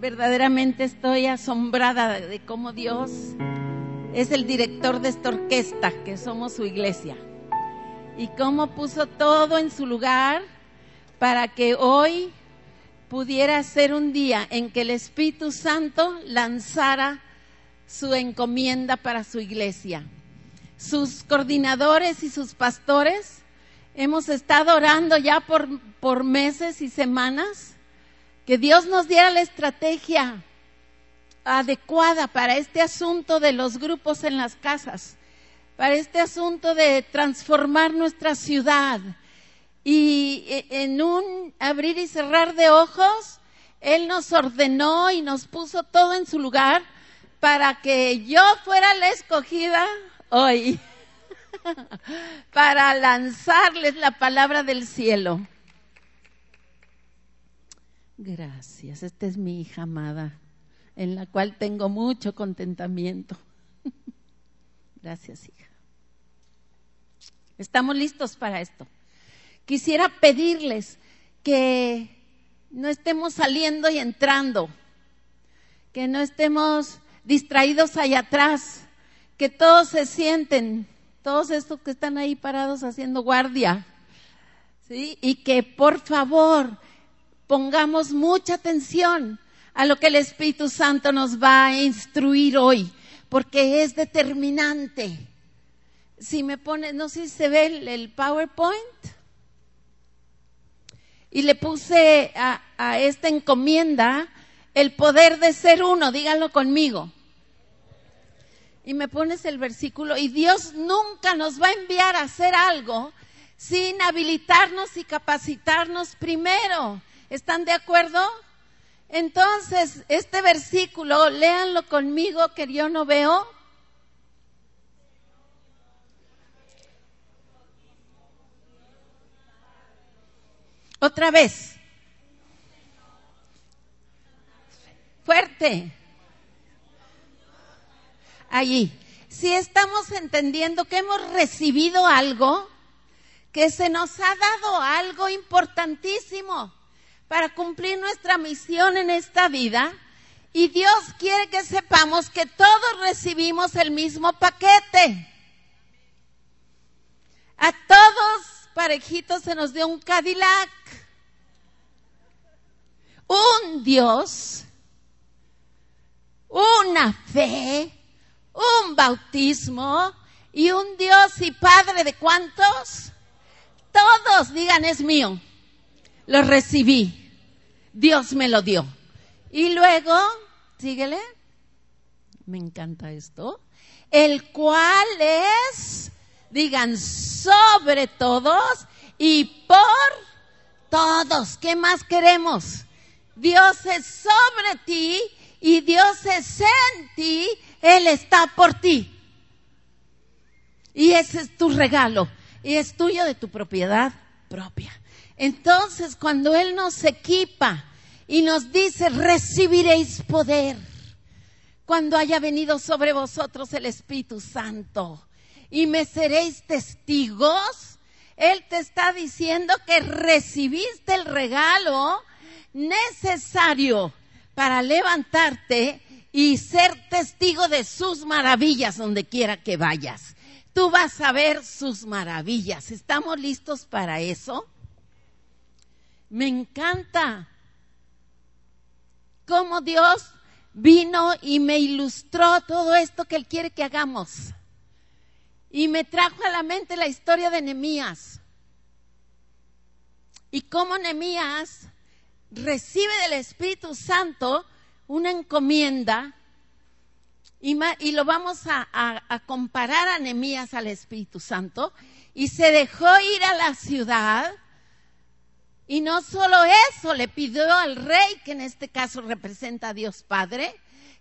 verdaderamente estoy asombrada de cómo Dios es el director de esta orquesta que somos su iglesia y cómo puso todo en su lugar para que hoy pudiera ser un día en que el Espíritu Santo lanzara su encomienda para su iglesia. Sus coordinadores y sus pastores hemos estado orando ya por, por meses y semanas que Dios nos diera la estrategia adecuada para este asunto de los grupos en las casas, para este asunto de transformar nuestra ciudad. Y e, en un abrir y cerrar de ojos, Él nos ordenó y nos puso todo en su lugar para que yo fuera la escogida hoy, para lanzarles la palabra del cielo. Gracias, esta es mi hija amada, en la cual tengo mucho contentamiento. Gracias, hija. Estamos listos para esto. Quisiera pedirles que no estemos saliendo y entrando, que no estemos distraídos allá atrás, que todos se sienten, todos estos que están ahí parados haciendo guardia, ¿sí? Y que por favor pongamos mucha atención a lo que el Espíritu Santo nos va a instruir hoy, porque es determinante. Si me pone, no sé si se ve el, PowerPoint. Y le puse a, a esta encomienda el poder de ser uno, díganlo conmigo. Y me pones el versículo, y Dios nunca nos va a enviar a hacer algo sin habilitarnos y capacitarnos primero. ¿Están de acuerdo? Entonces, este versículo, léanlo conmigo que yo no veo. Otra vez. Fuerte. Allí. Si estamos entendiendo que hemos recibido algo, que se nos ha dado algo importantísimo para cumplir nuestra misión en esta vida. Y Dios quiere que sepamos que todos recibimos el mismo paquete. A todos parejitos se nos dio un Cadillac. Un Dios, una fe, un bautismo y un Dios y Padre de cuántos? Todos digan es mío lo recibí. Dios me lo dio. Y luego, síguele, me encanta esto, el cual es, digan, sobre todos y por todos. ¿Qué más queremos? Dios es sobre ti y Dios es en ti, Él está por ti. Y ese es tu regalo y es tuyo de tu propiedad propia. Entonces, cuando Él nos equipa y nos dice, recibiréis poder, cuando haya venido sobre vosotros el Espíritu Santo y me seréis testigos, Él te está diciendo que recibiste el regalo necesario para levantarte y ser testigo de sus maravillas donde quiera que vayas. Tú vas a ver sus maravillas. ¿Estamos listos para eso? Me encanta cómo Dios vino y me ilustró todo esto que Él quiere que hagamos. Y me trajo a la mente la historia de Nehemías. Y cómo Nehemías recibe del Espíritu Santo una encomienda y, lo vamos a, a, comparar a Nehemías al Espíritu Santo y se dejó ir a la ciudad y no solo eso, le pidió al rey, que en este caso representa a Dios Padre,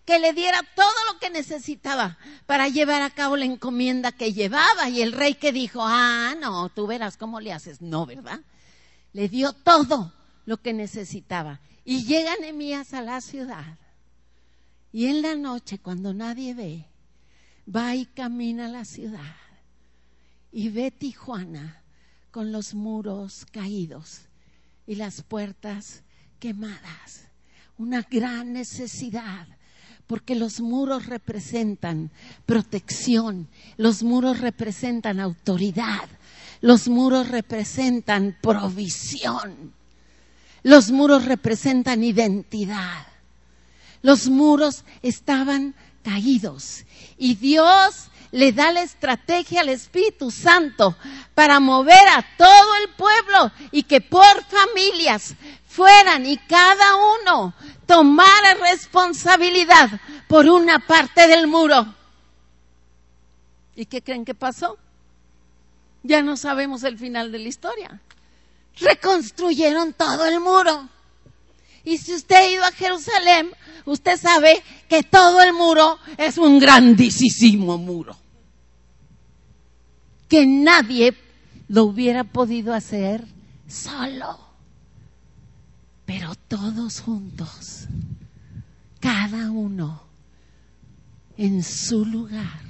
que le diera todo lo que necesitaba para llevar a cabo la encomienda que llevaba. Y el rey que dijo, ah, no, tú verás cómo le haces. No, ¿verdad? Le dio todo lo que necesitaba. Y llega Nehemías a la ciudad. Y en la noche, cuando nadie ve, va y camina a la ciudad. Y ve Tijuana con los muros caídos y las puertas quemadas. una gran necesidad, porque los muros representan protección, los muros representan autoridad, los muros representan provisión, los muros representan identidad. Los muros estaban caídos y Dios le da la estrategia al Espíritu Santo para mover a todo el pueblo y que por familias fueran y cada uno tomara responsabilidad por una parte del muro. ¿Y qué creen que pasó? Ya no sabemos el final de la historia. Reconstruyeron todo el muro. Y si usted ha ido a Jerusalén, usted sabe que todo el muro es un grandísimo muro. Que nadie lo hubiera podido hacer solo. Pero todos juntos, cada uno en su lugar,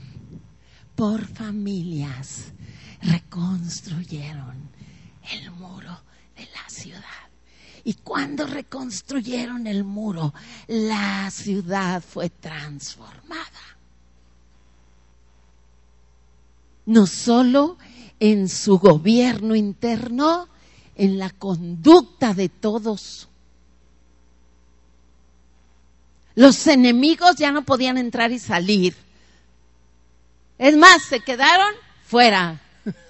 por familias, reconstruyeron el muro de la ciudad. Y cuando reconstruyeron el muro, la ciudad fue transformada. No solo en su gobierno interno, en la conducta de todos. Los enemigos ya no podían entrar y salir. Es más, se quedaron fuera.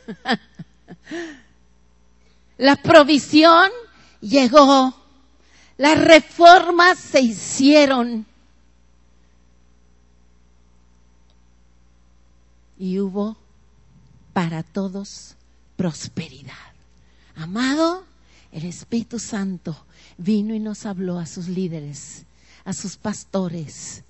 La provisión llegó, las reformas se hicieron y hubo para todos prosperidad. Amado, el Espíritu Santo vino y nos habló a sus líderes, a sus pastores,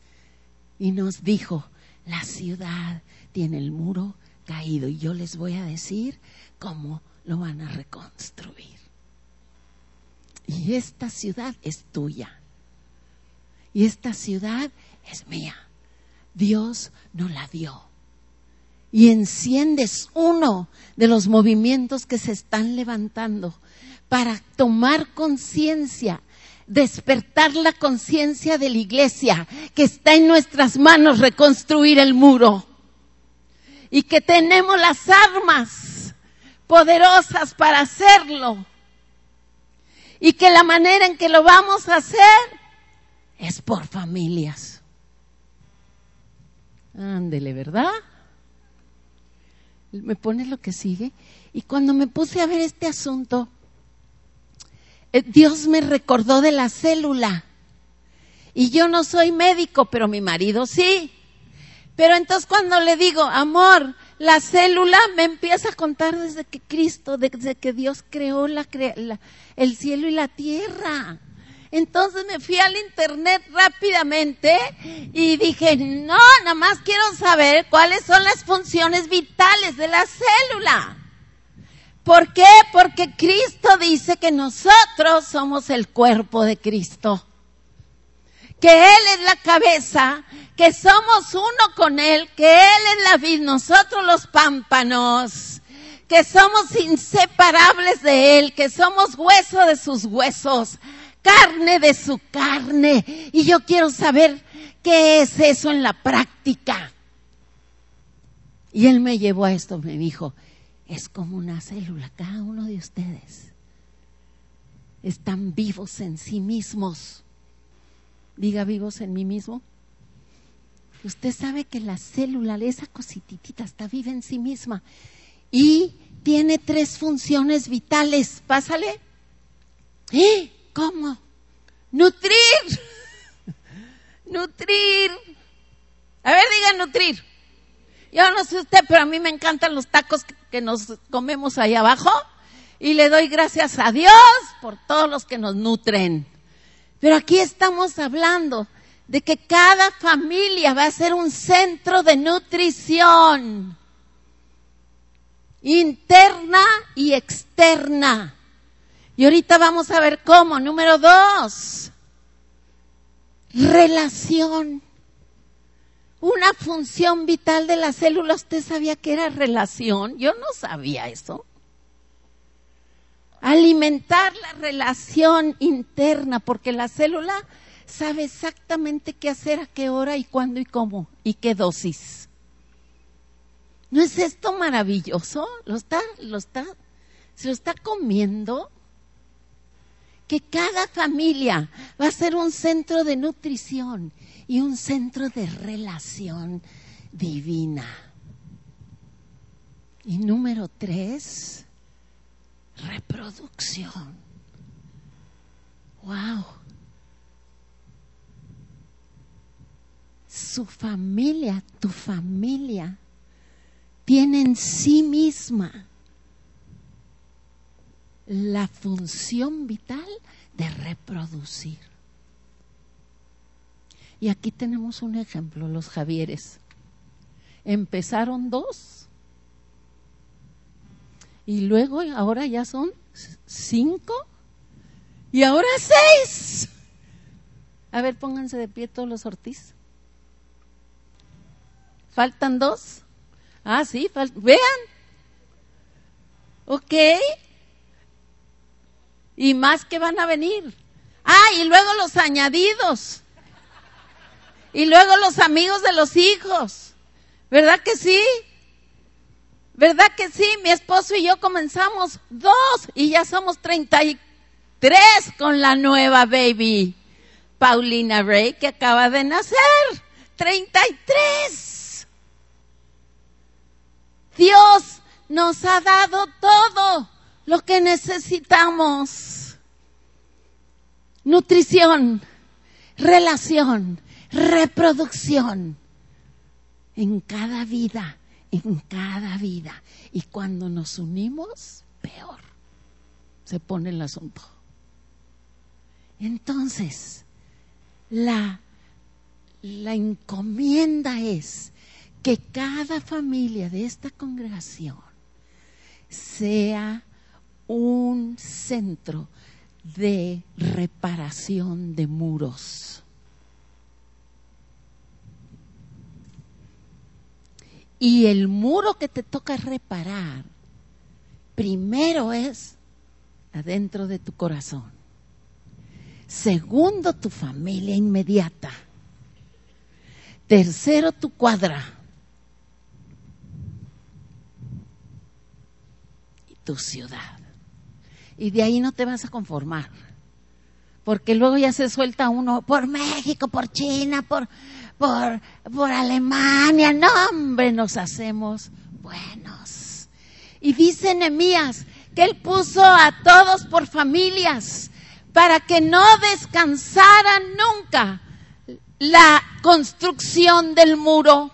y nos dijo, la ciudad tiene el muro caído y yo les voy a decir cómo lo van a reconstruir. Y esta ciudad es tuya. Y esta ciudad es mía. Dios nos la dio. Y enciendes uno de los movimientos que se están levantando para tomar conciencia, despertar la conciencia de la iglesia, que está en nuestras manos reconstruir el muro. Y que tenemos las armas poderosas para hacerlo y que la manera en que lo vamos a hacer es por familias. Ándele, ¿verdad? Me pone lo que sigue. Y cuando me puse a ver este asunto, eh, Dios me recordó de la célula. Y yo no soy médico, pero mi marido sí. Pero entonces cuando le digo, amor, la célula me empieza a contar desde que Cristo, desde que Dios creó el cielo y la tierra. Entonces me fui al internet rápidamente y dije, no, nada más quiero saber cuáles son las funciones vitales de la célula. ¿Por qué? Porque Cristo dice que nosotros somos el cuerpo de Cristo. Que Él es la cabeza que somos uno con Él, que Él es la vid, nosotros los pámpanos, que somos inseparables de Él, que somos hueso de sus huesos, carne de su carne. Y yo quiero saber qué es eso en la práctica. Y Él me llevó a esto, me dijo, es como una célula, cada uno de ustedes. Están vivos en sí mismos. Diga vivos en mí mismo. Usted sabe que la célula, esa cosititita, está viva en sí misma y tiene tres funciones vitales. Pásale. ¿Eh? ¿Cómo? Nutrir. nutrir. A ver, diga nutrir. Yo no sé usted, pero a mí me encantan los tacos que nos comemos ahí abajo y le doy gracias a Dios por todos los que nos nutren. Pero aquí estamos hablando de que cada familia va a ser un centro de nutrición interna y externa. Y ahorita vamos a ver cómo. Número dos, relación. Una función vital de la célula, ¿usted sabía que era relación? Yo no sabía eso. Alimentar la relación interna, porque la célula sabe exactamente qué hacer, a qué hora y cuándo y cómo y qué dosis. ¿No es esto maravilloso? ¿Lo está, lo está, se lo está comiendo? Que cada familia va a ser un centro de nutrición y un centro de relación divina. Y número tres, reproducción. Wow. Su familia, tu familia, tiene en sí misma la función vital de reproducir. Y aquí tenemos un ejemplo, los Javieres. Empezaron dos y luego ahora ya son cinco y ahora seis. A ver, pónganse de pie todos los Ortiz. ¿Faltan dos? Ah, sí, vean. Ok. Y más que van a venir. Ah, y luego los añadidos. Y luego los amigos de los hijos. ¿Verdad que sí? ¿Verdad que sí? Mi esposo y yo comenzamos dos y ya somos treinta y tres con la nueva baby. Paulina Ray que acaba de nacer. Treinta y tres. Dios nos ha dado todo lo que necesitamos. Nutrición, relación, reproducción en cada vida, en cada vida. Y cuando nos unimos, peor se pone el asunto. Entonces, la, la encomienda es que cada familia de esta congregación sea un centro de reparación de muros. Y el muro que te toca reparar, primero es adentro de tu corazón. Segundo, tu familia inmediata. Tercero, tu cuadra. Y tu ciudad. Y de ahí no te vas a conformar. Porque luego ya se suelta uno por México, por China, por, por, por Alemania. No, hombre, nos hacemos buenos. Y dice Nehemías que él puso a todos por familias para que no descansaran nunca la construcción del muro.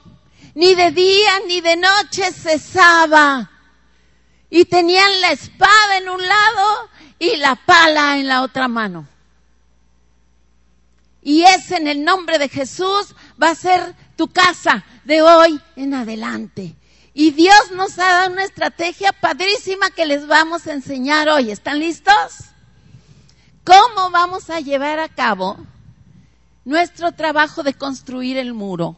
Ni de día ni de noche cesaba. Y tenían la espada en un lado y la pala en la otra mano. Y ese en el nombre de Jesús va a ser tu casa de hoy en adelante. Y Dios nos ha dado una estrategia padrísima que les vamos a enseñar hoy. ¿Están listos? ¿Cómo vamos a llevar a cabo nuestro trabajo de construir el muro?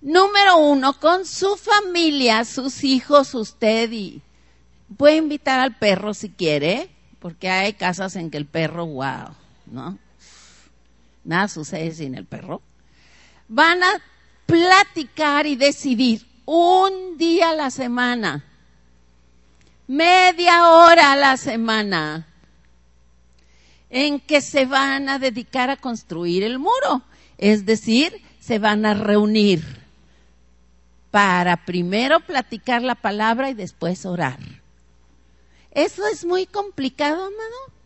Número uno, con su familia, sus hijos, usted y puede invitar al perro si quiere, porque hay casas en que el perro, wow, ¿no? Nada sucede sin el perro. Van a platicar y decidir un día a la semana, media hora a la semana, en que se van a dedicar a construir el muro. Es decir, se van a reunir para primero platicar la palabra y después orar. ¿Eso es muy complicado, amado?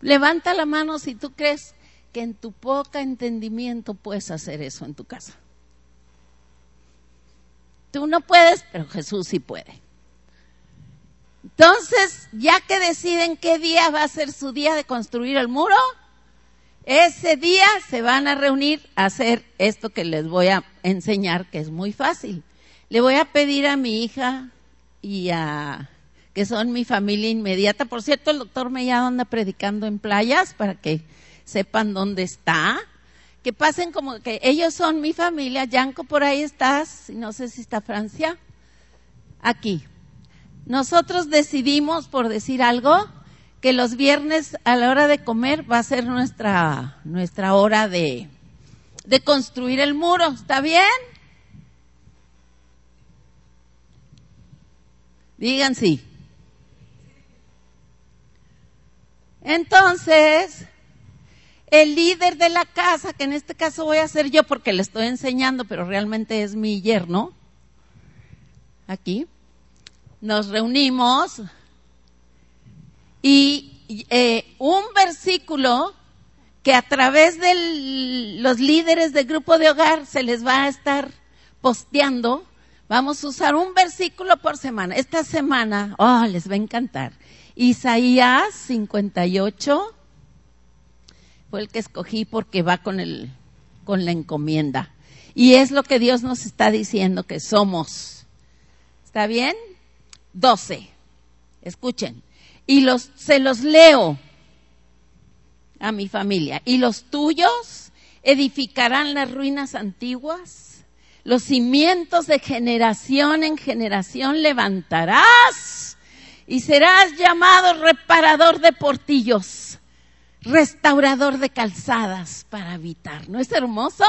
Levanta la mano si tú crees que en tu poca entendimiento puedes hacer eso en tu casa. Tú no puedes, pero Jesús sí puede. Entonces, ya que deciden qué día va a ser su día de construir el muro, ese día se van a reunir a hacer esto que les voy a enseñar, que es muy fácil. Le voy a pedir a mi hija y a que son mi familia inmediata. Por cierto, el doctor Mellado anda predicando en playas para que sepan dónde está. Que pasen como que ellos son mi familia. Yanko, por ahí estás. No sé si está Francia. Aquí nosotros decidimos, por decir algo, que los viernes a la hora de comer va a ser nuestra, nuestra hora de, de construir el muro. ¿Está bien? Digan sí. Entonces, el líder de la casa, que en este caso voy a ser yo porque le estoy enseñando, pero realmente es mi yerno, aquí, nos reunimos y eh, un versículo que a través de los líderes del grupo de hogar se les va a estar posteando, vamos a usar un versículo por semana. Esta semana, oh, les va a encantar. Isaías 58 fue el que escogí porque va con el con la encomienda. Y es lo que Dios nos está diciendo que somos. ¿Está bien? 12. Escuchen. Y los se los leo a mi familia. Y los tuyos edificarán las ruinas antiguas. Los cimientos de generación en generación levantarás y serás llamado reparador de portillos, restaurador de calzadas para habitar. ¿No es hermoso?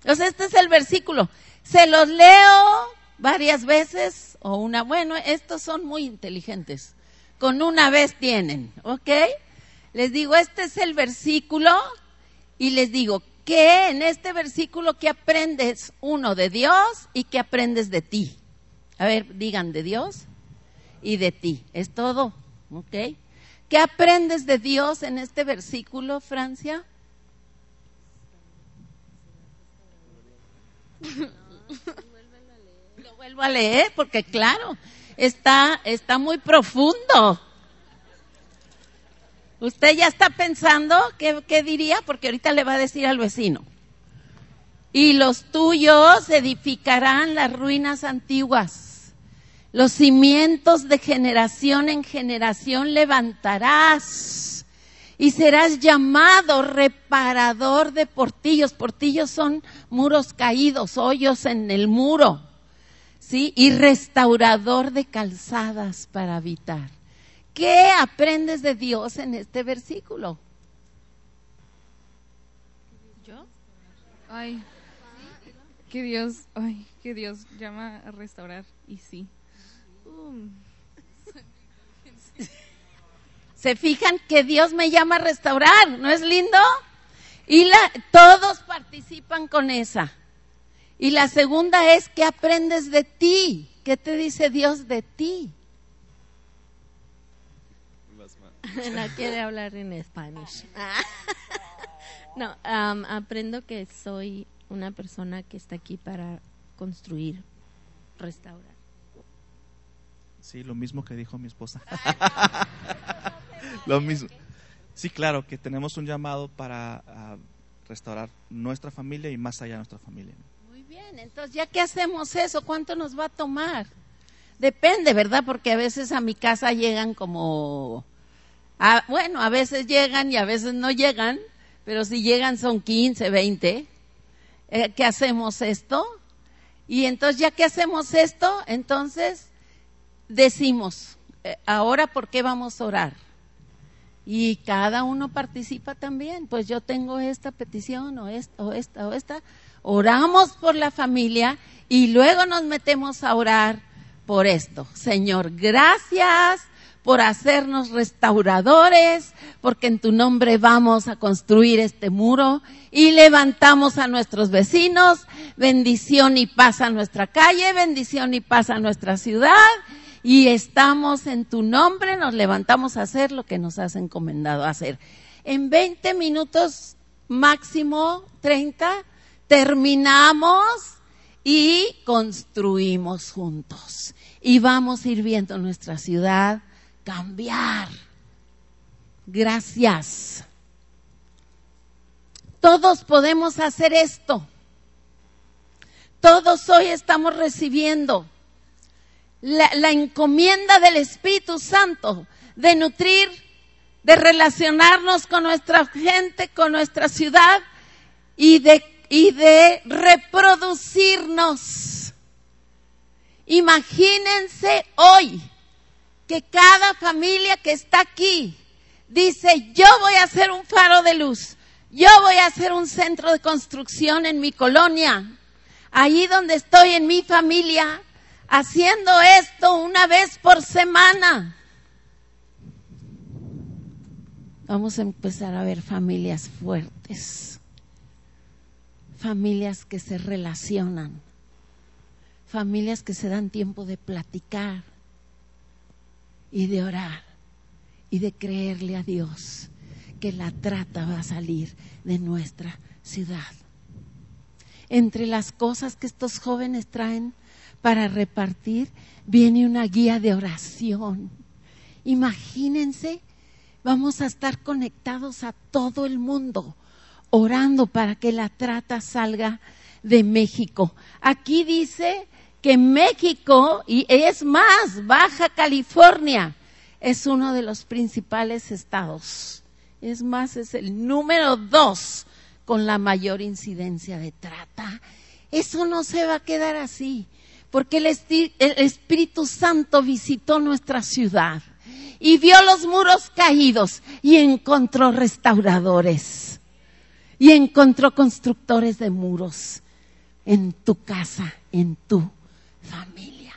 Entonces este es el versículo. Se los leo varias veces o una. Bueno, estos son muy inteligentes. Con una vez tienen, ¿ok? Les digo, este es el versículo y les digo que en este versículo que aprendes uno de Dios y que aprendes de ti. A ver, digan de Dios y de ti. Es todo, ¿ok? ¿Qué aprendes de Dios en este versículo, Francia? Lo vuelvo a leer porque claro, está, está muy profundo. Usted ya está pensando qué, qué diría porque ahorita le va a decir al vecino. Y los tuyos edificarán las ruinas antiguas los cimientos de generación en generación levantarás y serás llamado reparador de portillos. Portillos son muros caídos, hoyos en el muro. ¿Sí? Y restaurador de calzadas para habitar. ¿Qué aprendes de Dios en este versículo? ¿Yo? Ay, que Dios, ay, que Dios llama a restaurar y sí. Se fijan que Dios me llama a restaurar, ¿no es lindo? Y la, todos participan con esa. Y la segunda es que aprendes de ti. ¿Qué te dice Dios de ti? no quiere hablar en español. no, aprendo que soy una persona que está aquí para construir, restaurar. Sí, lo mismo que dijo mi esposa. lo mismo. Sí, claro, que tenemos un llamado para ah, restaurar nuestra familia y más allá de nuestra familia. Muy bien, entonces ya que hacemos eso, ¿cuánto nos va a tomar? Depende, ¿verdad? Porque a veces a mi casa llegan como, bueno, a veces llegan y a veces no llegan, pero si llegan son 15, 20. Eh, ¿Qué hacemos esto? Y entonces ya que hacemos esto, entonces decimos, eh, ahora por qué vamos a orar. Y cada uno participa también, pues yo tengo esta petición o esta o esta o esta. Oramos por la familia y luego nos metemos a orar por esto. Señor, gracias por hacernos restauradores, porque en tu nombre vamos a construir este muro y levantamos a nuestros vecinos, bendición y paz a nuestra calle, bendición y paz a nuestra ciudad y estamos en tu nombre, nos levantamos a hacer lo que nos has encomendado hacer. En 20 minutos, máximo 30, terminamos y construimos juntos. Y vamos a ir viendo nuestra ciudad cambiar. Gracias. Todos podemos hacer esto. Todos hoy estamos recibiendo la, encomienda del Espíritu Santo de nutrir, de relacionarnos con nuestra gente, con nuestra ciudad y de, y de reproducirnos. Imagínense hoy que cada familia que está aquí dice, yo voy a hacer un faro de luz, yo voy a hacer un centro de construcción en mi colonia, allí donde estoy en mi familia, haciendo esto una vez por semana. Vamos a empezar a ver familias fuertes, familias que se relacionan, familias que se dan tiempo de platicar y de orar y de creerle a Dios que la trata va a salir de nuestra ciudad. Entre las cosas que estos jóvenes traen para repartir, viene una guía de oración. Imagínense, vamos a estar conectados a todo el mundo, orando para que la trata salga de México. Aquí dice que México, y es más, Baja California, es uno de los principales estados. Es más, es el número dos con la mayor incidencia de trata. Eso no se va a quedar así, porque el, Espíritu Santo visitó nuestra ciudad y vio los muros caídos y encontró restauradores y encontró constructores de muros en tu casa, en tu familia.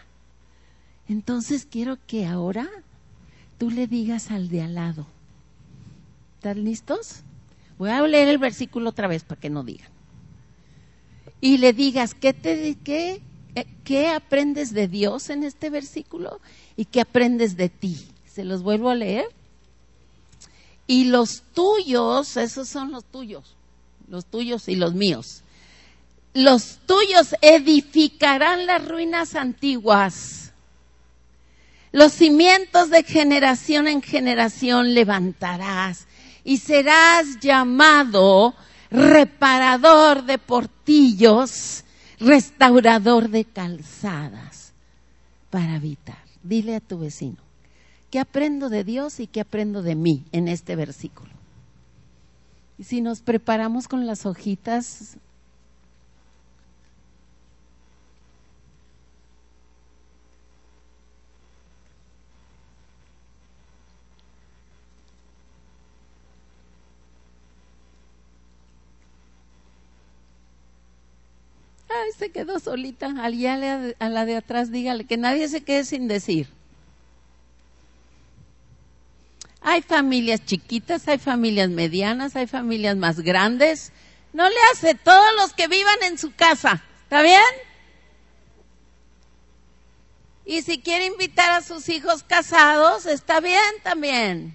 Entonces quiero que ahora tú le digas al de al lado, ¿están listos? Voy a leer el versículo otra vez para que no digan. Y le digas, ¿qué, te, qué, qué aprendes de Dios en este versículo y qué aprendes de ti? Se los vuelvo a leer. Y los tuyos, esos son los tuyos, los tuyos y los míos los tuyos edificarán las ruinas antiguas. Los cimientos de generación en generación levantarás y serás llamado reparador de portillos, restaurador de calzadas para habitar. Dile a tu vecino, ¿qué aprendo de Dios y qué aprendo de mí en este versículo? Y si nos preparamos con las hojitas Se quedó solita. Allá a la de atrás, dígale que nadie se quede sin decir. Hay familias chiquitas, hay familias medianas, hay familias más grandes. No le hace todos los que vivan en su casa. ¿Está bien? Y si quiere invitar a sus hijos casados, está bien también.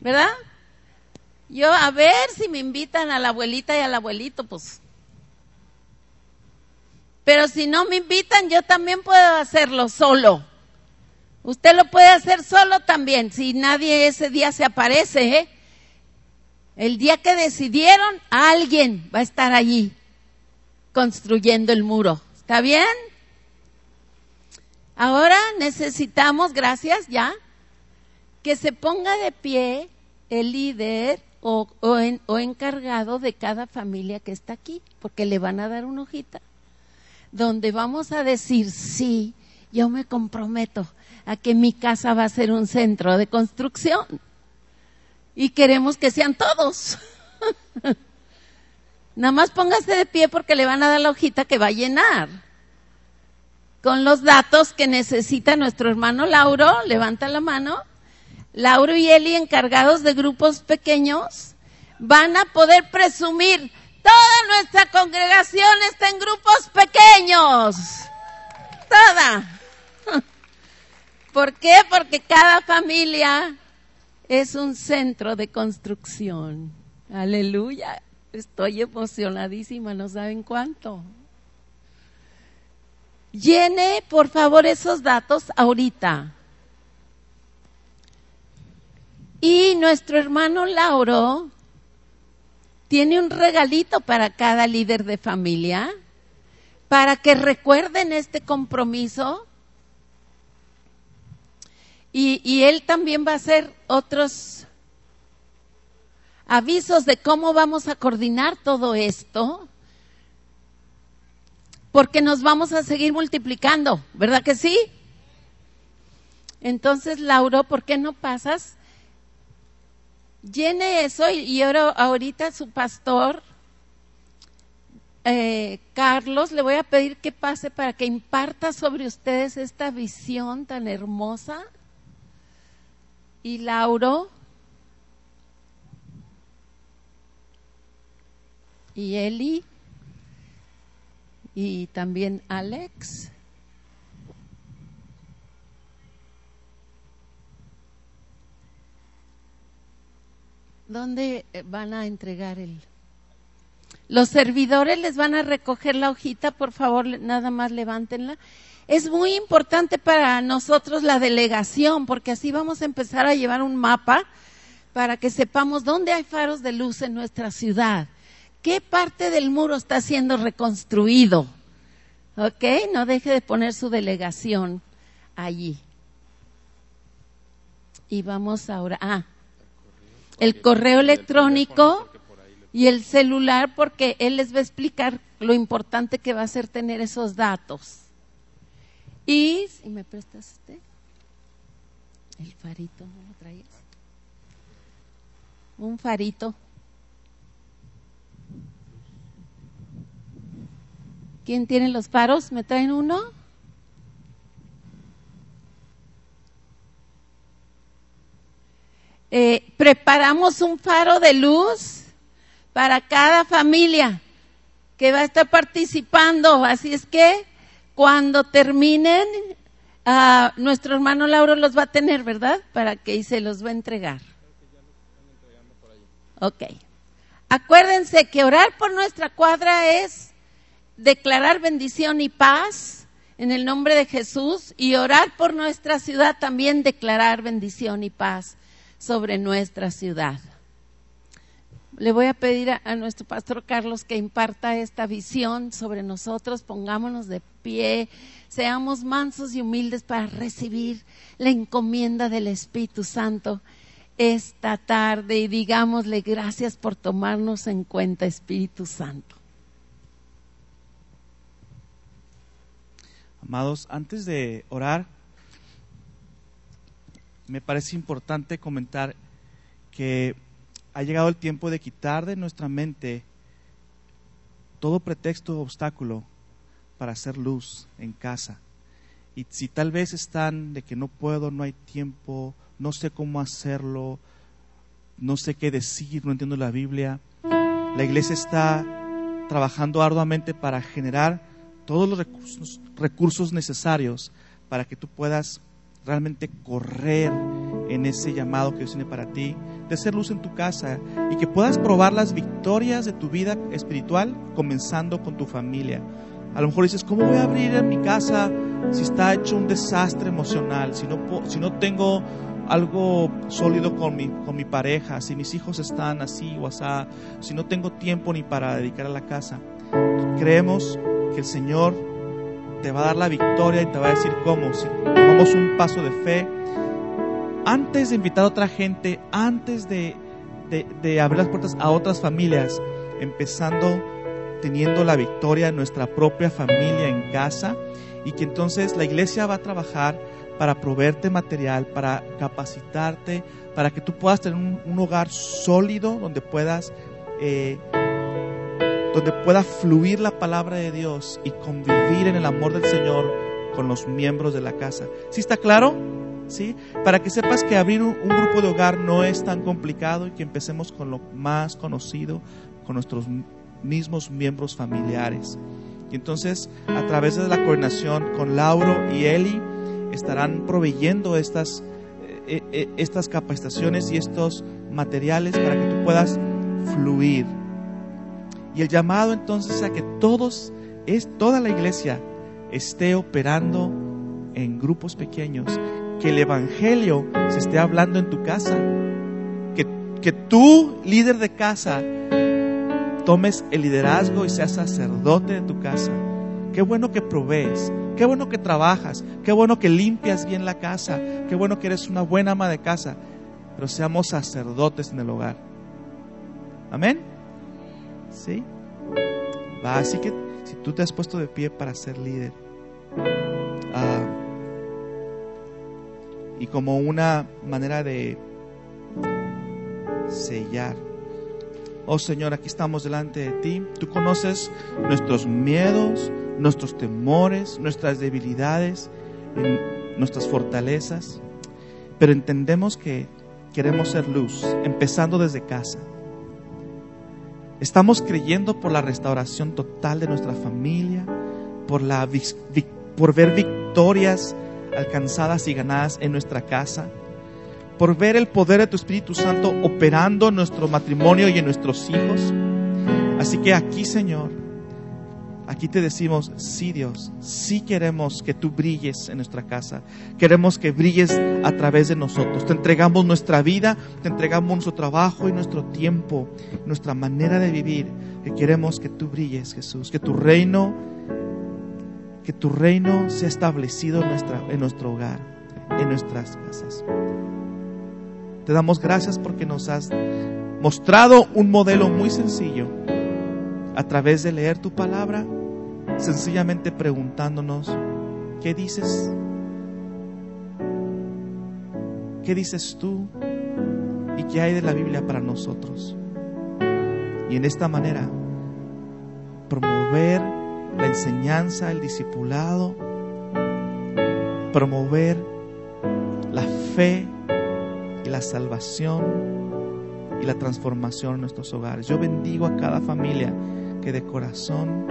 ¿Verdad? Yo a ver si me invitan a la abuelita y al abuelito, pues. Pero si no me invitan, yo también puedo hacerlo solo. Usted lo puede hacer solo también, si nadie ese día se aparece. ¿eh? El día que decidieron, alguien va a estar allí construyendo el muro. ¿Está bien? Ahora necesitamos, gracias ya, que se ponga de pie el líder o, encargado de cada familia que está aquí, porque le van a dar una hojita donde vamos a decir, sí, yo me comprometo a que mi casa va a ser un centro de construcción. Y queremos que sean todos. Nada más póngase de pie porque le van a dar la hojita que va a llenar. Con los datos que necesita nuestro hermano Lauro, levanta la mano Lauro y Eli, encargados de grupos pequeños, van a poder presumir, toda nuestra congregación está en grupos pequeños. Toda. ¿Por qué? Porque cada familia es un centro de construcción. Aleluya. Estoy emocionadísima, no saben cuánto. Llene, por favor, esos datos ahorita. Y nuestro hermano Lauro tiene un regalito para cada líder de familia, para que recuerden este compromiso. Y, él también va a hacer otros avisos de cómo vamos a coordinar todo esto, porque nos vamos a seguir multiplicando, ¿verdad que sí? Entonces, Lauro, ¿por qué no pasas? Llene eso y, ahora, ahorita su pastor, eh, Carlos, le voy a pedir que pase para que imparta sobre ustedes esta visión tan hermosa. Y Lauro. Y Eli. Y también Alex. ¿Dónde eh, van a entregar el? Los servidores les van a recoger la hojita, por favor, nada más levántenla. Es muy importante para nosotros la delegación, porque así vamos a empezar a llevar un mapa para que sepamos dónde hay faros de luz en nuestra ciudad. ¿Qué parte del muro está siendo reconstruido? ¿Ok? No deje de poner su delegación allí. Y vamos ahora. Ah, el correo electrónico y el celular porque él les va a explicar lo importante que va a ser tener esos datos. Y si me prestas este el farito, ¿no lo traes? Un farito. ¿Quién tiene los faros? ¿Me traen uno? Eh, preparamos un faro de luz para cada familia que va a estar participando. Así es que cuando terminen, ah, nuestro hermano Lauro los va a tener, ¿verdad? Para que y se los va a entregar. Ok. Acuérdense que orar por nuestra cuadra es declarar bendición y paz en el nombre de Jesús y orar por nuestra ciudad también declarar bendición y paz sobre nuestra ciudad. Le voy a pedir a, nuestro pastor Carlos que imparta esta visión sobre nosotros, pongámonos de pie, seamos mansos y humildes para recibir la encomienda del Espíritu Santo esta tarde y digámosle gracias por tomarnos en cuenta, Espíritu Santo. Amados, antes de orar, me parece importante comentar que ha llegado el tiempo de quitar de nuestra mente todo pretexto o obstáculo para hacer luz en casa. Y si tal vez están de que no puedo, no hay tiempo, no sé cómo hacerlo, no sé qué decir, no entiendo la Biblia, la iglesia está trabajando arduamente para generar todos los recursos, recursos necesarios para que tú puedas realmente correr en ese llamado que Dios tiene para ti, de ser luz en tu casa y que puedas probar las victorias de tu vida espiritual comenzando con tu familia. A lo mejor dices, ¿cómo voy a abrir en mi casa si está hecho un desastre emocional, si no, si no tengo algo sólido con mi, con mi pareja, si mis hijos están así o así, si no tengo tiempo ni para dedicar a la casa? Creemos que el Señor te va a dar la victoria y te va a decir cómo. Si tomamos un paso de fe, antes de invitar a otra gente, antes de, de- abrir las puertas a otras familias, empezando teniendo la victoria en nuestra propia familia en casa y que entonces la iglesia va a trabajar para proveerte material, para capacitarte, para que tú puedas tener un, un hogar sólido donde puedas eh, donde pueda fluir la palabra de Dios y convivir en el amor del Señor con los miembros de la casa. ¿Sí está claro? ¿Sí? Para que sepas que abrir un, grupo de hogar no es tan complicado y que empecemos con lo más conocido, con nuestros mismos miembros familiares. Y entonces, a través de la coordinación con Lauro y Eli, estarán proveyendo estas, eh, eh, estas capacitaciones y estos materiales para que tú puedas fluir. Y el llamado entonces es a que todos, es toda la iglesia, esté operando en grupos pequeños, que el evangelio se esté hablando en tu casa, que, que tú, líder de casa, tomes el liderazgo y seas sacerdote de tu casa. Qué bueno que provees, qué bueno que trabajas, qué bueno que limpias bien la casa, qué bueno que eres una buena ama de casa, pero seamos sacerdotes en el hogar. Amén. ¿Sí? Así que si tú te has puesto de pie para ser líder, ah, y como una manera de sellar. Oh Señor, aquí estamos delante de ti. Tú conoces nuestros miedos, nuestros temores, nuestras debilidades, nuestras fortalezas, pero entendemos que queremos ser luz, empezando desde casa. Estamos creyendo por la restauración total de nuestra familia, por, la, ver victorias alcanzadas y ganadas en nuestra casa, por ver el poder de tu Espíritu Santo operando en nuestro matrimonio y en nuestros hijos. Así que aquí, Señor, Aquí te decimos, sí Dios, sí queremos que tú brilles en nuestra casa. Queremos que brilles a través de nosotros. Te entregamos nuestra vida, te entregamos nuestro trabajo y nuestro tiempo, nuestra manera de vivir. Que queremos que tú brilles, Jesús. Que tu reino, que tu reino sea establecido en, nuestra, en nuestro hogar, en nuestras casas. Te damos gracias porque nos has mostrado un modelo muy sencillo a través de leer tu palabra, sencillamente preguntándonos, ¿qué dices? ¿Qué dices tú? ¿Y qué hay de la Biblia para nosotros? Y en esta manera, promover la enseñanza, el discipulado, promover la fe y la salvación y la transformación en nuestros hogares. Yo bendigo a cada familia que de corazón,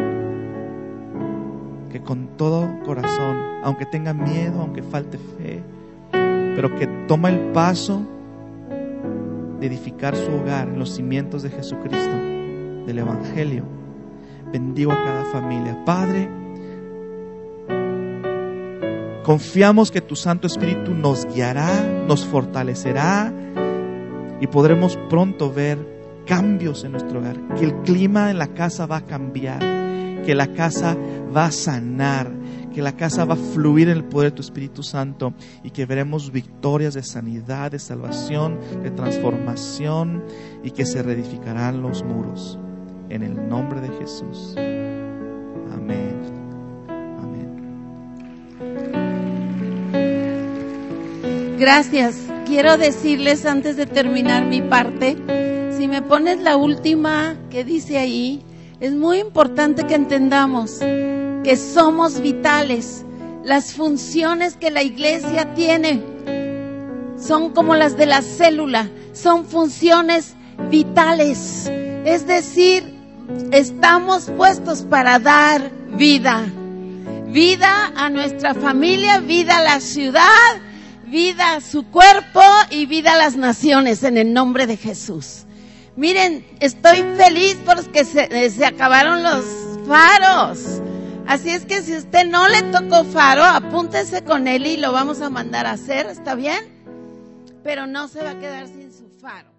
que con todo corazón, aunque tenga miedo, aunque falte fe, pero que toma el paso de edificar su hogar en los cimientos de Jesucristo, del Evangelio. Bendigo a cada familia. Padre, confiamos que tu Santo Espíritu nos guiará, nos fortalecerá y podremos pronto ver cambios en nuestro hogar, que el clima en la casa va a cambiar, que la casa va a sanar, que la casa va a fluir en el poder de tu Espíritu Santo y que veremos victorias de sanidad, de salvación, de transformación y que se reedificarán los muros. En el nombre de Jesús. Amén. Amén. Gracias. Quiero decirles antes de terminar mi parte si me pones la última que dice ahí, es muy importante que entendamos que somos vitales. Las funciones que la iglesia tiene son como las de la célula, son funciones vitales. Es decir, estamos puestos para dar vida. Vida a nuestra familia, vida a la ciudad, vida a su cuerpo y vida a las naciones en el nombre de Jesús. Miren, estoy feliz porque se, eh, se acabaron los faros. Así es que si usted no le tocó faro, apúntese con él y lo vamos a mandar a hacer, ¿está bien? Pero no se va a quedar sin su faro.